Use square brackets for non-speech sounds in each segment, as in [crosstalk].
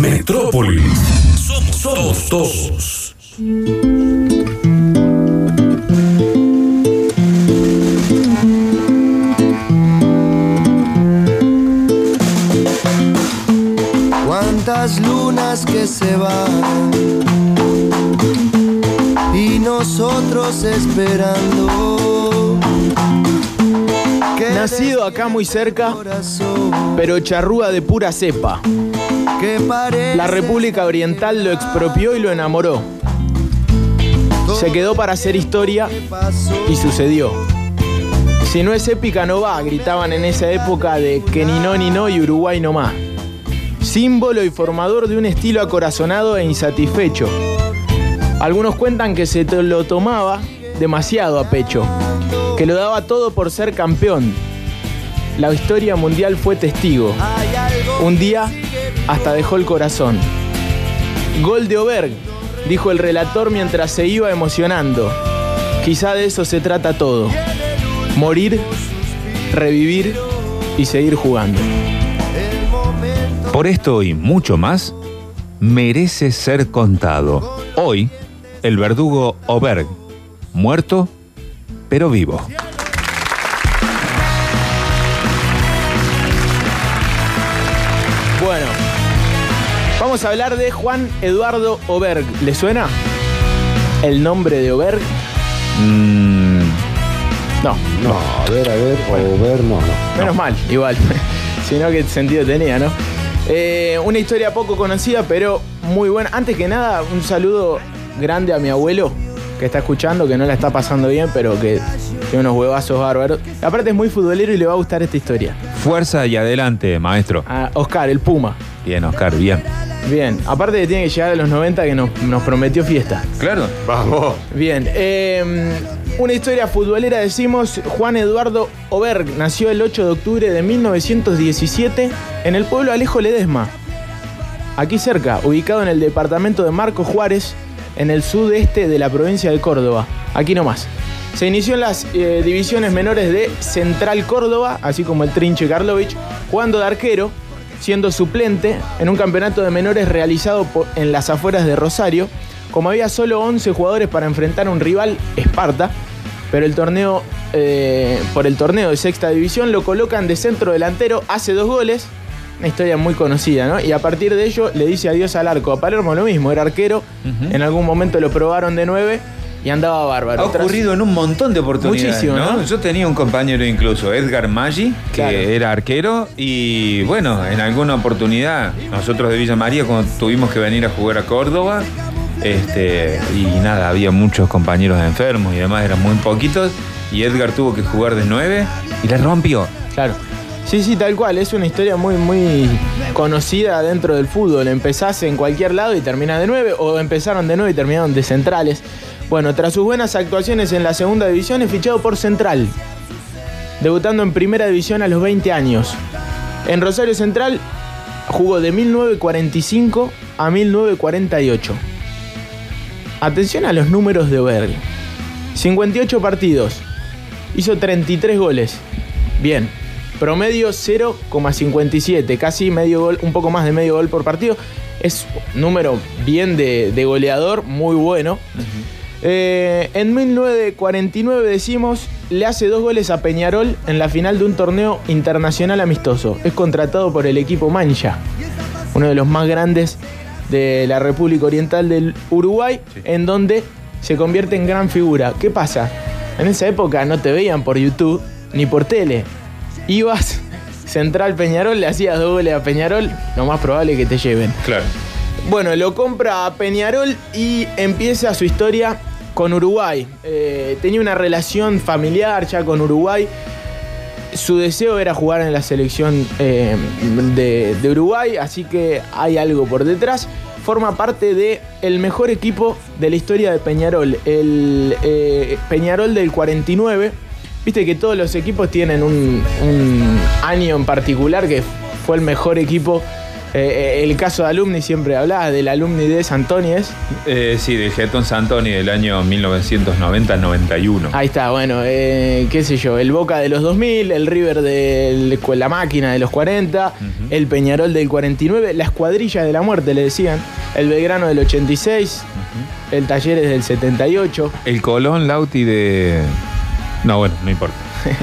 Metrópoli. Somos, somos todos. Cuántas lunas que se van y nosotros esperando. que Nacido acá muy cerca, pero charrúa de pura cepa. La República Oriental lo expropió y lo enamoró. Se quedó para hacer historia y sucedió. Si no es épica no va, gritaban en esa época de que ni no ni no y Uruguay no más. Símbolo y formador de un estilo acorazonado e insatisfecho. Algunos cuentan que se lo tomaba demasiado a pecho, que lo daba todo por ser campeón. La historia mundial fue testigo. Un día hasta dejó el corazón. Gol de Oberg, dijo el relator mientras se iba emocionando. Quizá de eso se trata todo. Morir, revivir y seguir jugando. Por esto y mucho más, merece ser contado. Hoy, el verdugo Oberg, muerto, pero vivo. Vamos a hablar de Juan Eduardo Oberg. ¿Le suena? ¿El nombre de Oberg? Mm, No, No, a ver, a ver, o ver, no, no. Menos mal, igual. [laughs] si no, qué sentido tenía, ¿no? Eh, una historia poco conocida, pero muy buena. Antes que nada, un saludo grande a mi abuelo que está escuchando, que no la está pasando bien, pero que tiene unos huevazos bárbaros. Aparte es muy futbolero y le va a gustar esta historia. fuerza y adelante, maestro. A Oscar, el Puma. Bien, Oscar, bien. Bien, aparte que tiene que llegar a los 90 que nos, nos prometió fiesta. Claro. Vamos. Bien, eh, una historia futbolera decimos, Juan Eduardo Oberg nació el 8 de octubre de 1917 en el pueblo Alejo Ledesma, aquí cerca, ubicado en el departamento de Marcos Juárez, en el sudeste de la provincia de Córdoba, aquí nomás. Se inició en las eh, divisiones menores de Central Córdoba, así como el Trinche Karlovich, jugando de arquero, siendo suplente en un campeonato de menores realizado en las afueras de Rosario. Como había solo 11 jugadores para enfrentar a un rival, Esparta, pero el torneo, eh, por el torneo de sexta división lo colocan de centro delantero, hace dos goles, una historia muy conocida, ¿no? Y a partir de ello le dice adiós al arco. A Palermo lo mismo, era arquero, en algún momento lo probaron de 9 y andaba bárbaro. Ha ocurrido en un montón de oportunidades. Muchísimo, ¿no? Yo tenía un compañero incluso, Edgar Maggi, que Claro. era arquero. Y bueno, en alguna oportunidad, nosotros de Villa María, cuando tuvimos que venir a jugar a Córdoba, este, y nada, había muchos compañeros enfermos y demás, eran muy poquitos. Y Edgar tuvo que jugar de nueve y la rompió. Claro. Sí, sí, tal cual. Es una historia muy, muy conocida dentro del fútbol. Empezás en cualquier lado y terminás de 9, o empezaron de 9 y terminaron de centrales. Bueno, tras sus buenas actuaciones en la segunda división, es fichado por Central, debutando en primera división a los 20 años. En Rosario Central jugó de 1945 a 1948. Atención a los números de Oberg. 58 partidos. Hizo 33 goles. Bien. Promedio 0,57. Casi medio gol, un poco más de medio gol por partido. Es número bien de goleador, muy bueno. Eh, en 1949 decimos, le hace dos goles a Peñarol en la final de un torneo internacional amistoso. Es contratado por el equipo Mancha, uno de los más grandes de la República Oriental del Uruguay, en donde se convierte en gran figura. ¿Qué pasa? En esa época no te veían por YouTube ni por tele. Ibas Central Peñarol, le hacías dos goles a Peñarol, lo más probable es que te lleven. Claro. Bueno, lo compra a Peñarol y empieza su historia con Uruguay. Eh, tenía una relación familiar ya con Uruguay. Su deseo era jugar en la selección eh, de, Uruguay, así que hay algo por detrás. Forma parte de el mejor equipo de la historia de Peñarol, el eh, Peñarol del 49. Viste que todos los equipos tienen un año en particular que fue el mejor equipo Eh, eh, el caso de Alumni siempre hablaba del Alumni de Santóniez. Eh, sí, del Getón Santoni del año 1990-91. Ahí está, bueno, eh, qué sé yo, el Boca de los 2000, el River de la máquina de los 40, el Peñarol del 49, la escuadrilla de la muerte, le decían, el Belgrano del 86, el Talleres del 78. El Colón Lauti de. No, bueno, no importa. [laughs]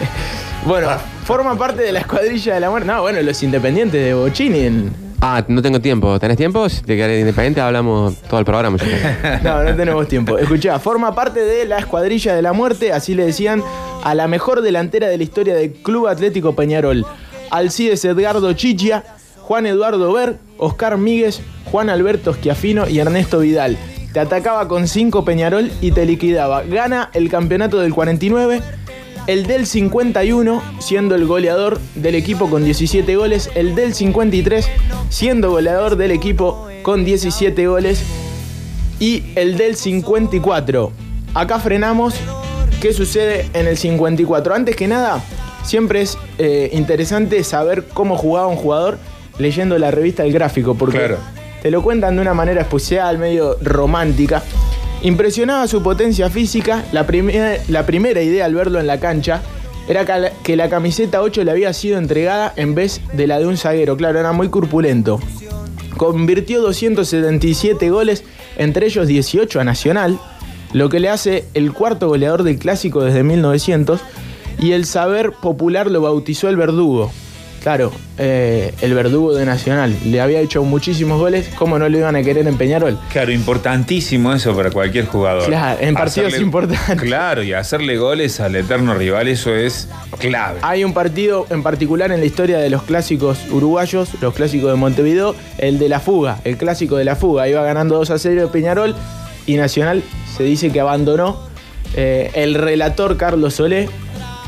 Bueno, forma parte de la escuadrilla de la muerte. No, bueno, los independientes de Bochini. en- Ah, no tengo tiempo. ¿Tenés tiempo? Si te querés independiente, hablamos todo el programa. [laughs] No, no tenemos tiempo. Escuchá, forma parte de la escuadrilla de la muerte, así le decían, a la mejor delantera de la historia del Club Atlético Peñarol. Alcides Edgardo Chichia, Juan Eduardo Ver, Oscar Míguez, Juan Alberto Schiafino y Ernesto Vidal. Te atacaba con 5 Peñarol y te liquidaba. Gana el campeonato del 49, el del 51 siendo el goleador del equipo con 17 goles, el del 53 siendo goleador del equipo con 17 goles y el del 54. Acá frenamos. ¿Qué sucede en el 54? Antes que nada, siempre es eh, interesante saber cómo jugaba un jugador leyendo la revista El Gráfico, porque Claro. te lo cuentan de una manera especial, medio romántica. Impresionaba su potencia física. La, primer- la primera idea al verlo en la cancha era que la- que la camiseta 8 le había sido entregada en vez de la de un zaguero. Claro, era muy corpulento. Convirtió 277 goles, entre ellos 18 a Nacional, lo que le hace el cuarto goleador del clásico desde 1900, y el saber popular lo bautizó el verdugo. Claro, eh, el verdugo de Nacional. Le había hecho muchísimos goles, ¿cómo no lo iban a querer en Peñarol? Claro, importantísimo eso para cualquier jugador. Claro, en partidos Hacerle- importantes. Claro, y hacerle goles al eterno rival, eso es clave. Hay un partido en particular en la historia de los clásicos uruguayos, los clásicos de Montevideo, el de la fuga, el clásico de la fuga. Iba ganando 2 a 0 de Peñarol y Nacional se dice que abandonó. Eh, el relator Carlos Solé,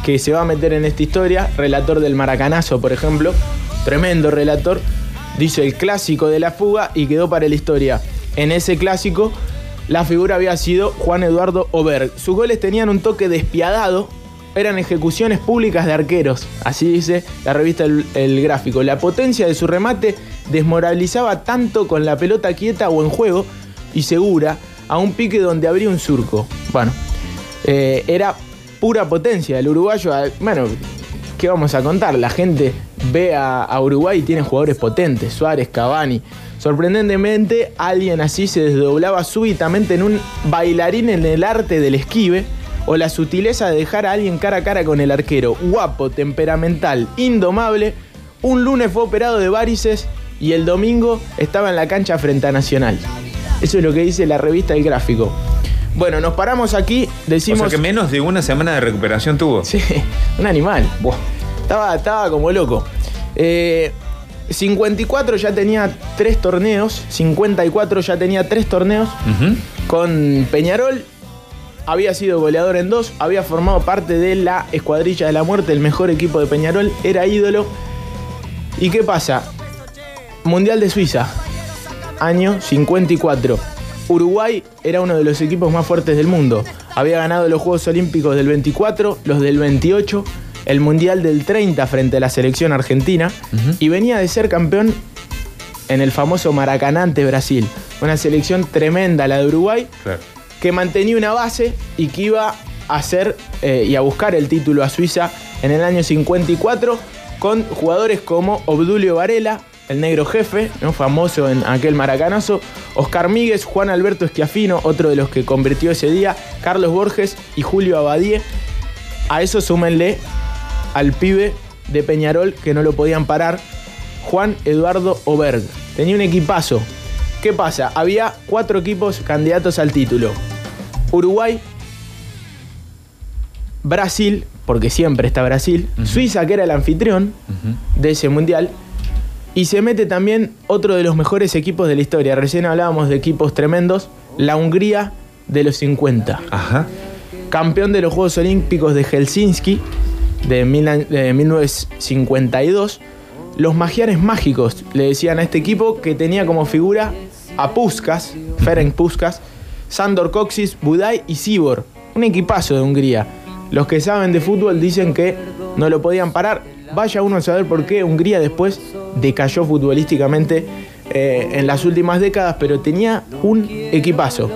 que se va a meter en esta historia, relator del Maracanazo, por ejemplo, tremendo relator, dice el clásico de la fuga y quedó para la historia. En ese clásico, la figura había sido Juan Eduardo Oberg. Sus goles tenían un toque despiadado, eran ejecuciones públicas de arqueros, así dice la revista El, Gráfico. La potencia de su remate desmoralizaba tanto con la pelota quieta o en juego y segura a un pique donde abría un surco. Bueno, eh, era pura potencia. El uruguayo, bueno, ¿qué vamos a contar? La gente ve a, a Uruguay y tiene jugadores potentes, Suárez, Cavani. Sorprendentemente, alguien así se desdoblaba súbitamente en un bailarín en el arte del esquive o la sutileza de dejar a alguien cara a cara con el arquero. Guapo, temperamental, indomable. Un lunes fue operado de varices y el domingo estaba en la cancha frente a Nacional. Eso es lo que dice la revista El Gráfico. Bueno, nos paramos aquí, O decimos... sea que menos de una semana de recuperación tuvo. Sí, un animal. Estaba, estaba como loco. Eh, 54 ya tenía tres torneos. 54 ya tenía tres torneos. Con Peñarol había sido goleador en dos. Había formado parte de la Escuadrilla de la Muerte, el mejor equipo de Peñarol. Era ídolo. ¿Y qué pasa? Mundial de Suiza. Año 54. Uruguay era uno de los equipos más fuertes del mundo. Había ganado los Juegos Olímpicos del 24, los del 28, el Mundial del 30 frente a la selección argentina y venía de ser campeón en el famoso Maracaná ante Brasil. Una selección tremenda la de Uruguay Claro. que mantenía una base y que iba a hacer eh, y a buscar el título a Suiza en el año 54 con jugadores como Obdulio Varela, el negro jefe, ¿no? famoso en aquel maracanazo, Oscar Míguez, Juan Alberto Esquiafino, otro de los que convirtió ese día, Carlos Borges y Julio Abadie. A eso súmenle al pibe de Peñarol que no lo podían parar, Juan Eduardo Oberg. Tenía un equipazo. ¿Qué pasa? Había cuatro equipos candidatos al título. Uruguay, Brasil, porque siempre está Brasil, Suiza, que era el anfitrión de ese mundial, y se mete también otro de los mejores equipos de la historia. Recién hablábamos de equipos tremendos, la Hungría de los 50 Ajá. campeón de los Juegos Olímpicos de Helsinki de, mil a- de 1952. Los magiares mágicos le decían a este equipo que tenía como figura a Puskas, Ferenc Puskas, Sandor Coxis, Budai y Sibor. Un equipazo de Hungría. Los que saben de fútbol dicen que no lo podían parar. Vaya uno a saber por qué Hungría después decayó futbolísticamente eh, en las últimas décadas, pero tenía un equipazo.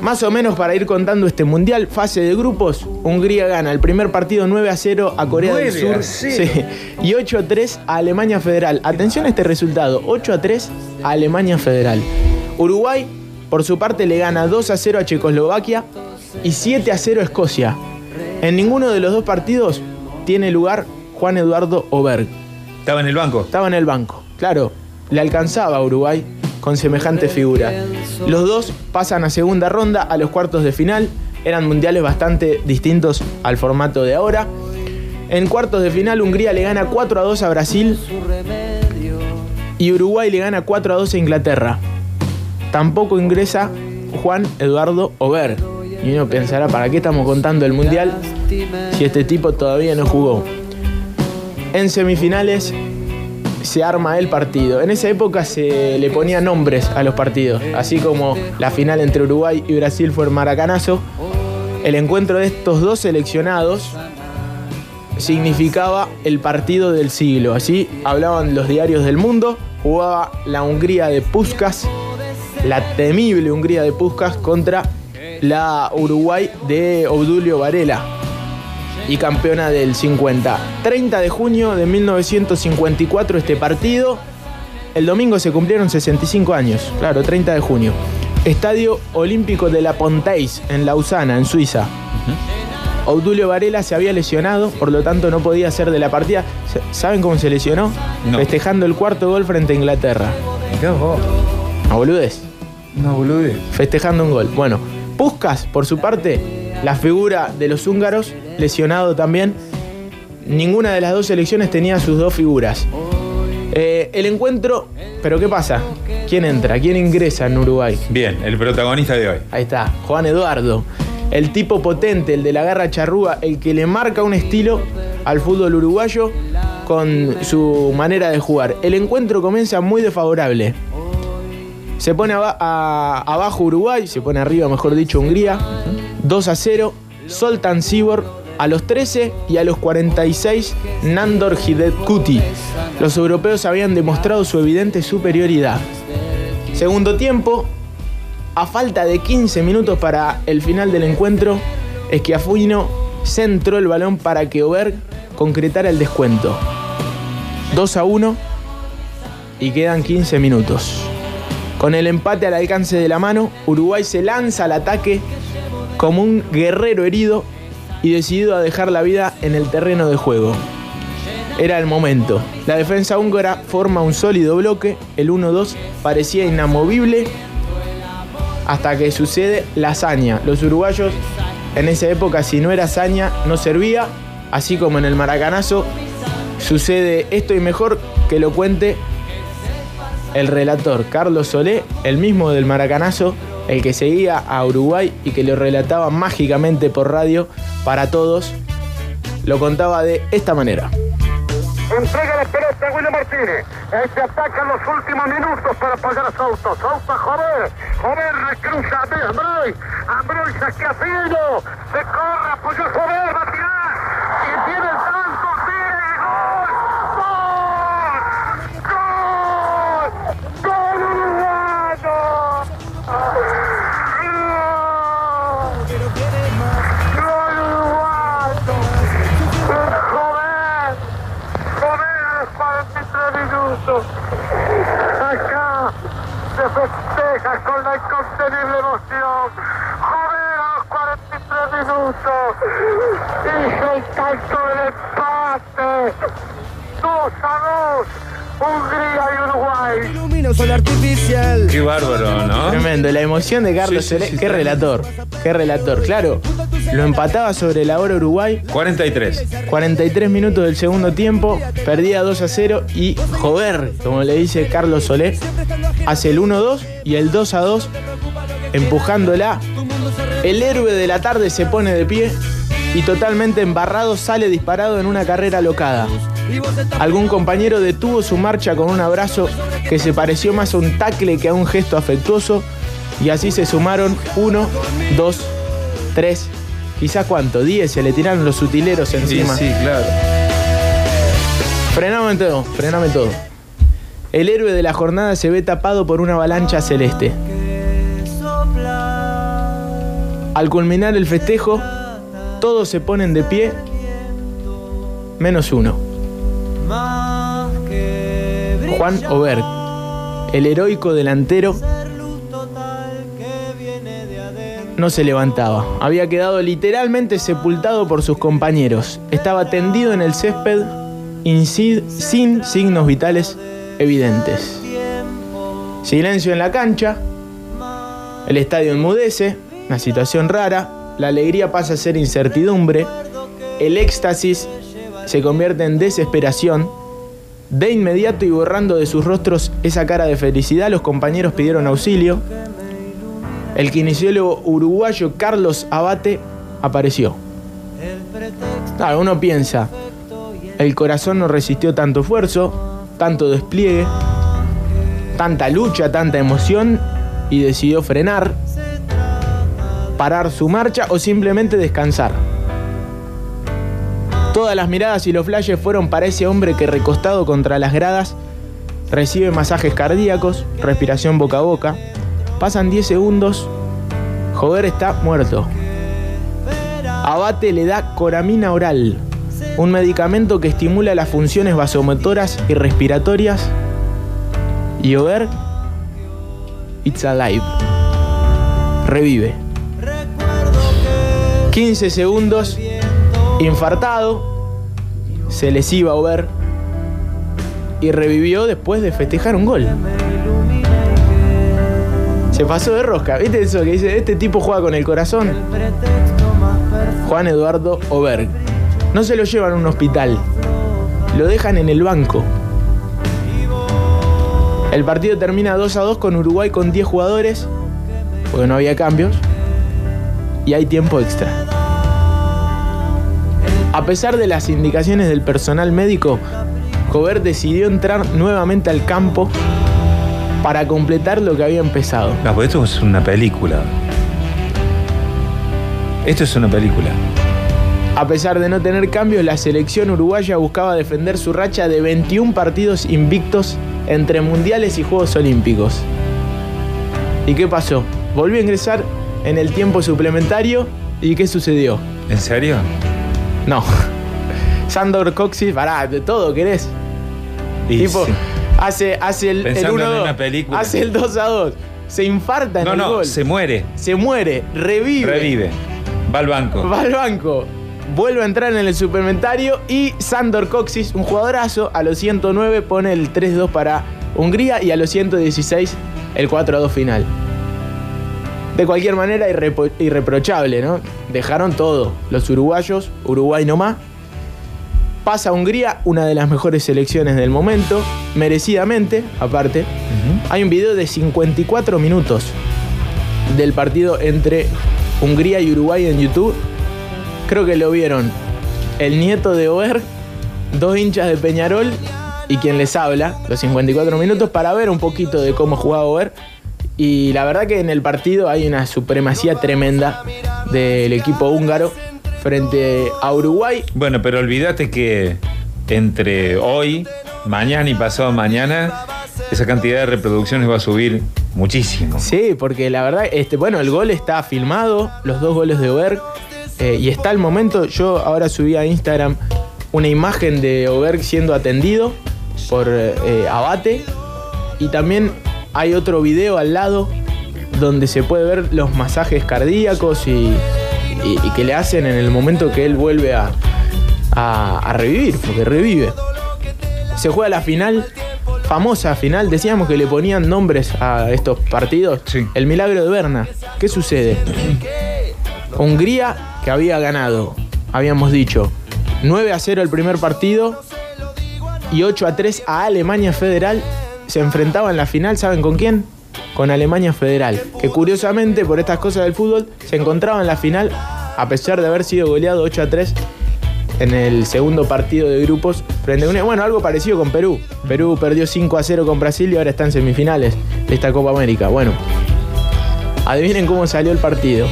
Más o menos para ir contando este mundial, fase de grupos, Hungría gana el primer partido 9 a 0 a Corea del 9 a Sur 0. Sí. y 8 a 3 a Alemania Federal. Atención a este resultado, 8 a 3 a Alemania Federal. Uruguay, por su parte, le gana 2 a 0 a Checoslovaquia y 7 a 0 a Escocia. En ninguno de los dos partidos tiene lugar Juan Eduardo Oberg. Estaba en el banco. Estaba en el banco. Claro, le alcanzaba a Uruguay con semejante figura. Los dos pasan a segunda ronda, a los cuartos de final. Eran mundiales bastante distintos al formato de ahora. En cuartos de final, Hungría le gana 4 a 2 a Brasil y Uruguay le gana 4 a 2 a Inglaterra. Tampoco ingresa Juan Eduardo Ober. Y uno pensará, ¿para qué estamos contando el mundial si este tipo todavía no jugó? En semifinales se arma el partido. En esa época se le ponía nombres a los partidos, así como la final entre Uruguay y Brasil fue el Maracanazo. El encuentro de estos dos seleccionados significaba el partido del siglo. Así hablaban los diarios del mundo. Jugaba la Hungría de Puskas, la temible Hungría de Puskas contra la Uruguay de Obdulio Varela y campeona del 50. 30 de junio de 1954 este partido. El domingo se cumplieron 65 años, claro, 30 de junio. Estadio Olímpico de la Ponteis, en Lausana, en Suiza. Obdulio Varela se había lesionado, por lo tanto no podía ser de la partida. ¿Saben cómo se lesionó? No. Festejando el cuarto gol frente a Inglaterra. Mirá vos. A boludez. No, boludo. Festejando un gol. Bueno, Puskas, por su parte, la figura de los húngaros, lesionado también. Ninguna de las dos selecciones tenía sus dos figuras. Eh, el encuentro, pero ¿qué pasa? ¿Quién entra? ¿Quién ingresa en Uruguay? Bien, el protagonista de hoy. Ahí está, Juan Eduardo. El tipo potente, el de la garra charrúa, el que le marca un estilo al fútbol uruguayo con su manera de jugar. El encuentro comienza muy desfavorable. Se pone a- abajo Uruguay, se pone arriba, mejor dicho, Hungría. 2 a 0. Soltan Sibor a los 13 y a los 46 Nandor Hidekuti. Los europeos habían demostrado su evidente superioridad. Segundo tiempo, a falta de 15 minutos para el final del encuentro, Esquiafuino centró el balón para que Oberg concretara el descuento. 2 a 1 y quedan 15 minutos. Con el empate al alcance de la mano, Uruguay se lanza al ataque como un guerrero herido y decidido a dejar la vida en el terreno de juego. Era el momento. La defensa húngara forma un sólido bloque, el 1-2 parecía inamovible hasta que sucede la hazaña. Los uruguayos en esa época si no era hazaña no servía, así como en el maracanazo sucede esto y mejor que lo cuente el relator Carlos Solé, el mismo del maracanazo, el que seguía a Uruguay y que lo relataba mágicamente por radio para todos, lo contaba de esta manera. Entrega la pelota a William Martínez. Este ataca en los últimos minutos para pagar a Souto. Souto, joder. Joder, recruza a Ambroy. Ambroy a. Se corre, apoyó a Joder, 43 minutos. Acá se festeja con la incontenible emoción. Joder a los 43 minutos. Hizo el tanto del empate. 2 a 2. Hungría y Uruguay. Ilumino sol artificial. Qué bárbaro, ¿no? Tremendo, la emoción de Carlos Sí, sí, Solé. sí, qué sí. relator, qué relator. Claro, lo empataba sobre la hora Uruguay. 43. 43 minutos del segundo tiempo, perdía 2 a 0 y joder, como le dice Carlos Solé, hace el 1-2 y el 2 a 2 empujándola. El héroe de la tarde se pone de pie y totalmente embarrado sale disparado en una carrera locada. Algún compañero detuvo su marcha con un abrazo que se pareció más a un tacle que a un gesto afectuoso y así se sumaron 1, 2, 3, quizás cuánto, 10 se le tiraron los utileros Sí, encima. sí, claro. Frename todo, frename todo. El héroe de la jornada se ve tapado por una avalancha celeste. Al culminar el festejo, todos se ponen de pie, menos uno. Juan Oberg, el heroico delantero, no se levantaba. Había quedado literalmente sepultado por sus compañeros. Estaba tendido en el césped sin signos vitales evidentes. Silencio en la cancha. El estadio enmudece. Una situación rara. La alegría pasa a ser incertidumbre. El éxtasis se convierte en desesperación. De inmediato y borrando de sus rostros esa cara de felicidad, los compañeros pidieron auxilio. El kinesiólogo uruguayo Carlos Abate apareció. Claro, uno piensa, el corazón no resistió tanto esfuerzo, tanto despliegue, tanta lucha, tanta emoción y decidió frenar, parar su marcha o simplemente descansar. Todas las miradas y los flashes fueron para ese hombre que recostado contra las gradas recibe masajes cardíacos, respiración boca a boca. Pasan 10 segundos, Jover está muerto. Abate le da coramina oral, un medicamento que estimula las funciones vasomotoras y respiratorias. Y Jover, it's alive. Revive. 15 segundos, infartado, se les iba a Ober y revivió después de festejar un gol. Se pasó de rosca. ¿Viste eso que dice? Este tipo juega con el corazón. Juan Eduardo Oberg. No se lo llevan a un hospital. Lo dejan en el banco. El partido termina 2 a 2 con Uruguay con 10 jugadores. Porque no había cambios. Y hay tiempo extra. A pesar de las indicaciones del personal médico, Jover decidió entrar nuevamente al campo para completar lo que había empezado. No, pues esto es una película. Esto es una película. A pesar de no tener cambios, la selección uruguaya buscaba defender su racha de 21 partidos invictos entre mundiales y Juegos Olímpicos. ¿Y qué pasó? Volvió a ingresar en el tiempo suplementario y ¿qué sucedió? ¿En serio? No. [laughs] Sandor Coxis, pará, de todo querés. Y tipo, sí. Hace, hace el, el Pensando en 1-2, una película. hace el 2 a 2, se infarta en No, el no, gol, se muere. se muere, revive, Revive. Va al banco. va al banco, vuelve a entrar en el suplementario y Sandor Coxis, un jugadorazo, a los 109 pone el 3-2 para Hungría y a los 116 el 4-2 final. De cualquier manera, irrepo- irreprochable, ¿no? Dejaron todo. Los uruguayos, Uruguay nomás. Pasa a Hungría, una de las mejores selecciones del momento, merecidamente, aparte. Hay un video de 54 minutos del partido entre Hungría y Uruguay en YouTube. Creo que lo vieron el nieto de Oer, dos hinchas de Peñarol y quien les habla, los 54 minutos, para ver un poquito de cómo jugaba Oer. Y la verdad que en el partido hay una supremacía tremenda del equipo húngaro frente a Uruguay. Bueno, pero olvídate que entre hoy, mañana y pasado mañana, esa cantidad de reproducciones va a subir muchísimo. Sí, porque la verdad, este, bueno, el gol está filmado, los dos goles de Oberg, eh, y está el momento, yo ahora subí a Instagram una imagen de Oberg siendo atendido por eh, Abate, y también hay otro video al lado donde se puede ver los masajes cardíacos y, y- y que le hacen en el momento que él vuelve a, a- a revivir, porque revive. Se juega la final, famosa final, decíamos que le ponían nombres a estos partidos. Sí. El milagro de Berna. ¿Qué sucede? Hungría que había ganado, habíamos dicho, 9 a 0 el primer partido y 8 a 3 a Alemania Federal. Se enfrentaba en la final, ¿saben con quién? Con Alemania Federal, que curiosamente por estas cosas del fútbol se encontraba en la final a pesar de haber sido goleado 8 a 3 en el segundo partido de grupos frente a un- bueno, algo parecido con Perú. Perú perdió 5 a 0 con Brasil y ahora está en semifinales de esta Copa América. Bueno, adivinen cómo salió el partido.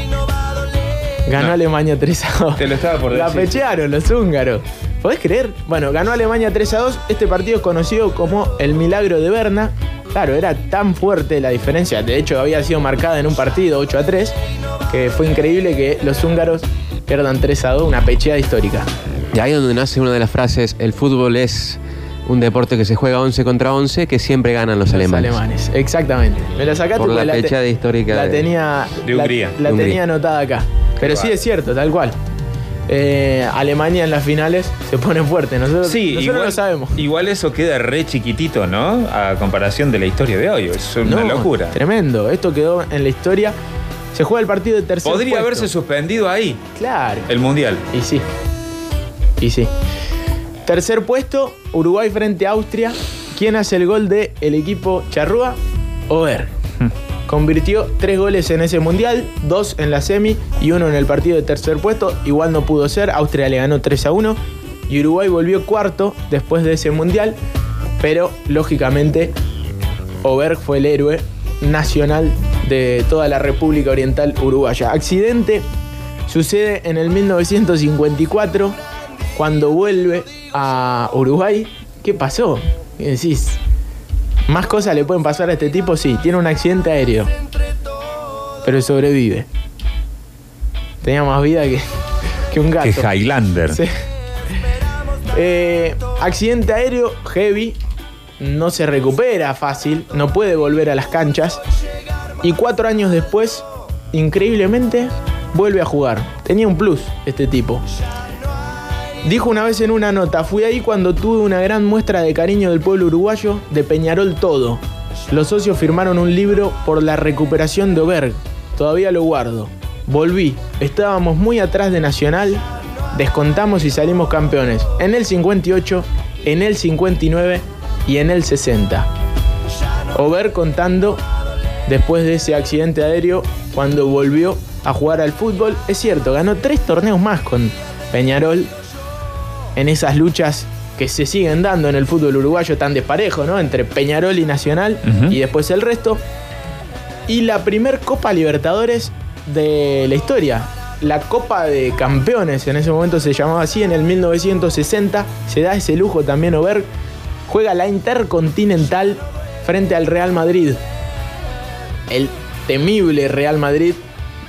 Ganó No. Alemania 3 a 2. Te lo estaba por La decir. pechearon los húngaros. ¿Podés creer? Bueno, ganó Alemania 3 a 2. Este partido es conocido como el milagro de Berna. Claro, era tan fuerte la diferencia. De hecho, había sido marcada en un partido 8 a 3. Que fue increíble que los húngaros pierdan 3 a 2. Una pecheada histórica. Y ahí es donde nace una de las frases, el fútbol es un deporte que se juega 11 contra 11, que siempre ganan los, Los alemanes. Exactamente. Me la sacaste Por la te- fechada histórica La de- tenía, de la- Hungría. La, De Hungría. tenía anotada acá. Pero sí es cierto, tal cual. Eh, Alemania en las finales se pone fuerte. Nosotros, Sí, nosotros igual, lo sabemos. igual eso queda re chiquitito, ¿no? A comparación de la historia de hoy. Es una No, locura. Tremendo. Esto quedó en la historia. Se juega el partido de tercer Podría puesto. haberse suspendido ahí Claro. el mundial. Y sí. Y sí. Tercer puesto, Uruguay frente a Austria. ¿Quién hace el gol del el equipo Charrúa? Over. Convirtió tres goles en ese mundial, dos en la semi y uno en el partido de tercer puesto. Igual no pudo ser, Austria le ganó 3 a 1 y Uruguay volvió cuarto después de ese mundial. Pero lógicamente, Oberg fue el héroe nacional de toda la República Oriental Uruguaya. Accidente sucede en el 1954 cuando vuelve a Uruguay. ¿Qué pasó? ¿Qué decís? ¿Más cosas le pueden pasar a este tipo? Sí, tiene un accidente aéreo. Pero sobrevive. Tenía más vida que, que un gato. Que Highlander. Sí. Eh, accidente aéreo heavy. No se recupera fácil. No puede volver a las canchas. Y cuatro años después, increíblemente, vuelve a jugar. Tenía un plus este tipo. Dijo una vez en una nota, fui ahí cuando tuve una gran muestra de cariño del pueblo uruguayo, de Peñarol todo. Los socios firmaron un libro por la recuperación de Oberg. Todavía lo guardo. Volví, estábamos muy atrás de Nacional, descontamos y salimos campeones. En el 58, en el 59 y en el 60. Oberg contando después de ese accidente aéreo cuando volvió a jugar al fútbol. Es cierto, ganó tres torneos más con Peñarol en esas luchas que se siguen dando en el fútbol uruguayo tan desparejo, ¿no? Entre Peñarol y Nacional y después el resto. Y la primer Copa Libertadores de la historia. La Copa de Campeones, en ese momento se llamaba así, en el 1960. Se da ese lujo también Oberg. Juega la Intercontinental frente al Real Madrid. El temible Real Madrid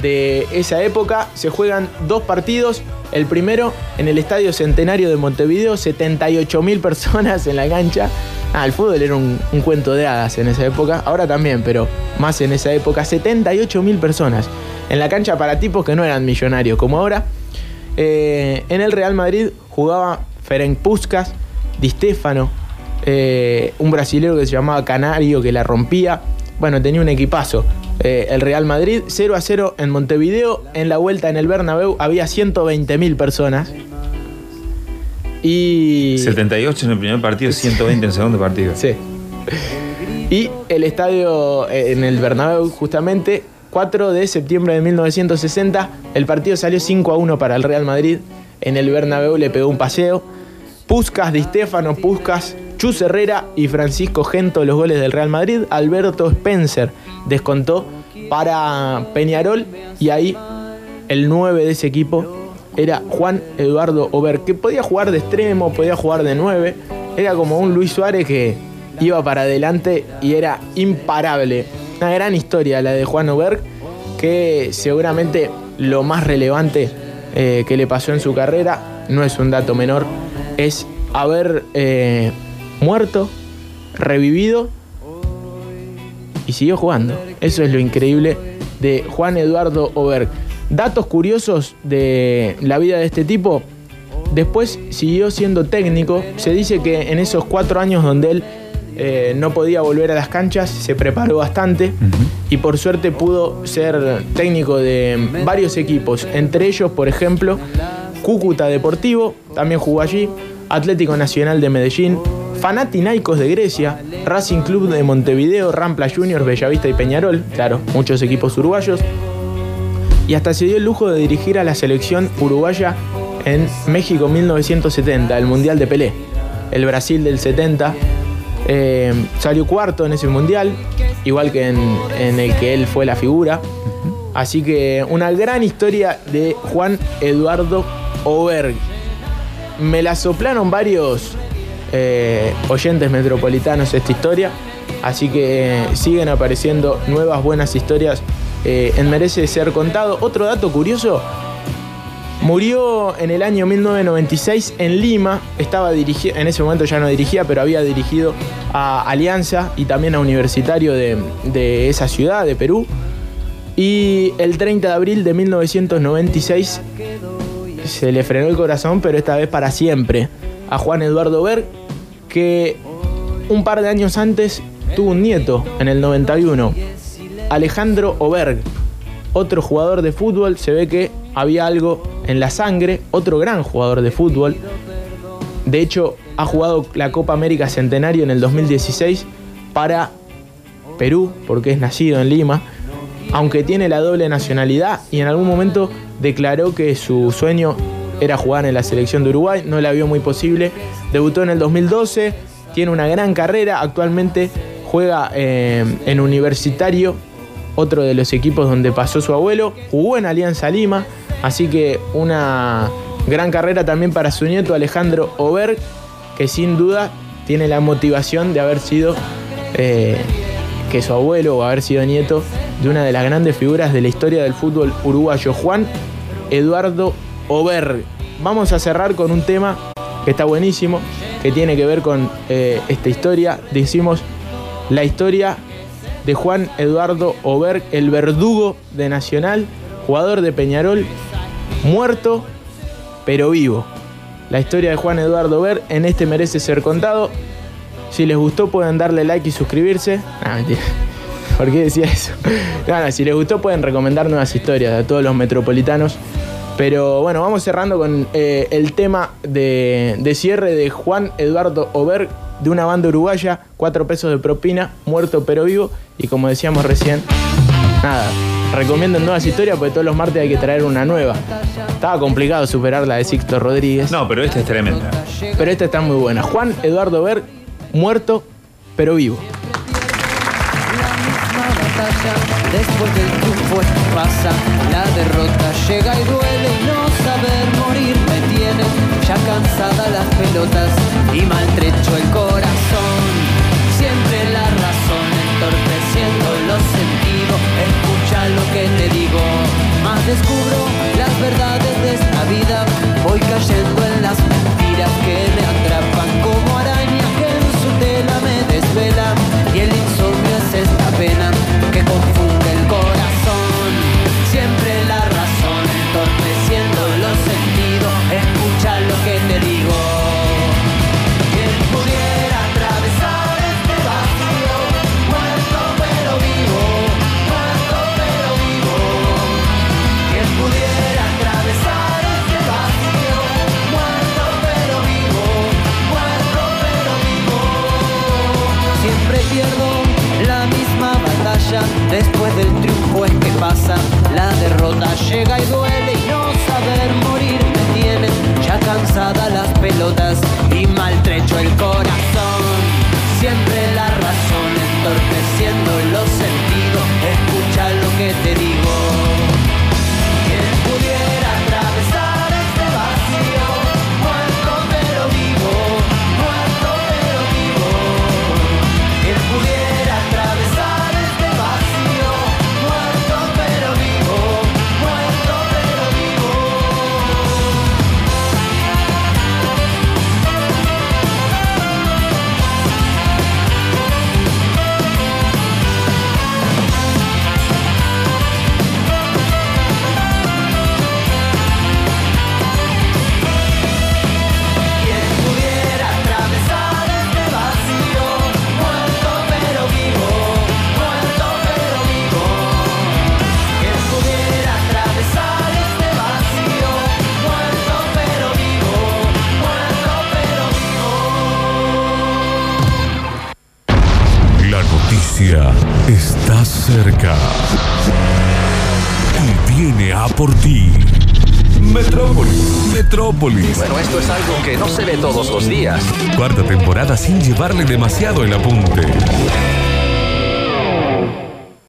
de esa época. Se juegan dos partidos. El primero en el Estadio Centenario de Montevideo, 78.000 personas en la cancha. Ah, el fútbol era un, cuento de hadas en esa época, ahora también, pero más en esa época, 78.000 personas en la cancha para tipos que no eran millonarios como ahora. Eh, en el Real Madrid jugaba Ferenc Puskas, Di Stefano, eh, un brasilero que se llamaba Canario que la rompía. Bueno, tenía un equipazo. Eh, el Real Madrid 0 a 0 en Montevideo. En la vuelta en el Bernabéu había 120.000 personas. Y 78 en el primer partido, 120 en el segundo partido. Sí. Y el estadio eh, en el Bernabéu, justamente, 4 de septiembre de 1960, el partido salió 5 a 1 para el Real Madrid. En el Bernabéu le pegó un paseo. Puscas, Di Stefano, Puscas, Chus Herrera y Francisco Gento los goles del Real Madrid. Alberto Spencer descontó para Peñarol y ahí el 9 de ese equipo era Juan Eduardo Ober, que podía jugar de extremo, podía jugar de 9. Era como un Luis Suárez que iba para adelante y era imparable. Una gran historia la de Juan Oberg, que seguramente lo más relevante eh, que le pasó en su carrera, no es un dato menor, es haber eh, muerto, revivido y siguió jugando. Eso es lo increíble de Juan Eduardo Oberg. Datos curiosos de la vida de este tipo. Después siguió siendo técnico. Se dice que en esos cuatro años donde él eh, no podía volver a las canchas, se preparó bastante y por suerte pudo ser técnico de varios equipos. Entre ellos, por ejemplo, Cúcuta Deportivo, también jugó allí, Atlético Nacional de Medellín, Fanatinaicos de Grecia, Racing Club de Montevideo, Rampla Juniors, Bellavista y Peñarol, claro, muchos equipos uruguayos. Y hasta se dio el lujo de dirigir a la selección uruguaya en México 1970, el Mundial de Pelé. El Brasil del 70 eh, salió cuarto en ese Mundial, igual que en, en el que él fue la figura. Así que una gran historia de Juan Eduardo Oberg. me la soplaron varios eh, oyentes metropolitanos esta historia, así que eh, siguen apareciendo nuevas buenas historias eh, en Merece Ser Contado. Otro dato curioso, murió en el año 1996 en Lima, estaba dirigido, en ese momento ya no dirigía, pero había dirigido a Alianza y también a Universitario de, de esa ciudad, de Perú. Y el 30 de abril de 1996 se le frenó el corazón, pero esta vez para siempre, a Juan Eduardo Berg, que un par de años antes tuvo un nieto en el 91, Alejandro Oberg, otro jugador de fútbol, se ve que había algo en la sangre, otro gran jugador de fútbol. De hecho, ha jugado la Copa América Centenario en el 2016 para Perú, porque es nacido en Lima, aunque tiene la doble nacionalidad y en algún momento declaró que su sueño era jugar en la selección de Uruguay, no la vio muy posible. Debutó en el 2012, tiene una gran carrera, actualmente juega eh, en Universitario, otro de los equipos donde pasó su abuelo, jugó en Alianza Lima, así que una gran carrera también para su nieto Alejandro Oberg, que sin duda tiene la motivación de haber sido eh, que su abuelo o haber sido nieto de una de las grandes figuras de la historia del fútbol uruguayo, Juan Eduardo Oberg. Vamos a cerrar con un tema que está buenísimo, que tiene que ver con eh, esta historia. Decimos la historia de Juan Eduardo Oberg, el verdugo de Nacional, jugador de Peñarol, muerto pero vivo. La historia de Juan Eduardo Oberg en este merece ser contado. Si les gustó pueden darle like y suscribirse. Ah, mentira. ¿Por qué decía eso? [laughs] Nada, si les gustó pueden recomendar nuevas historias a todos los metropolitanos. Pero bueno, vamos cerrando con eh, el tema de, de cierre de Juan Eduardo Oberg de una banda uruguaya, cuatro pesos de propina, muerto pero vivo. Y como decíamos recién, nada, recomienden nuevas historias porque todos los martes hay que traer una nueva. Estaba complicado superar la de Sixto Rodríguez. No, pero esta es tremenda. Pero esta está muy buena. Juan Eduardo Ver, muerto pero vivo. Después del triunfo pasa, la derrota. Llega y duele y no saber morir. Me tiene ya cansada las pelotas y maltrecho el corazón. Siempre la razón entorpeciendo los sentidos, escucha lo que te digo, más descubro las verdades de esta vida, voy cayendo en las mentiras que me atrapan como arañas que en su tela me desvelan y el insomnio es esta pena Metrópolis. Bueno, esto es algo que no se ve todos los días. Cuarta temporada sin llevarle demasiado el apunte.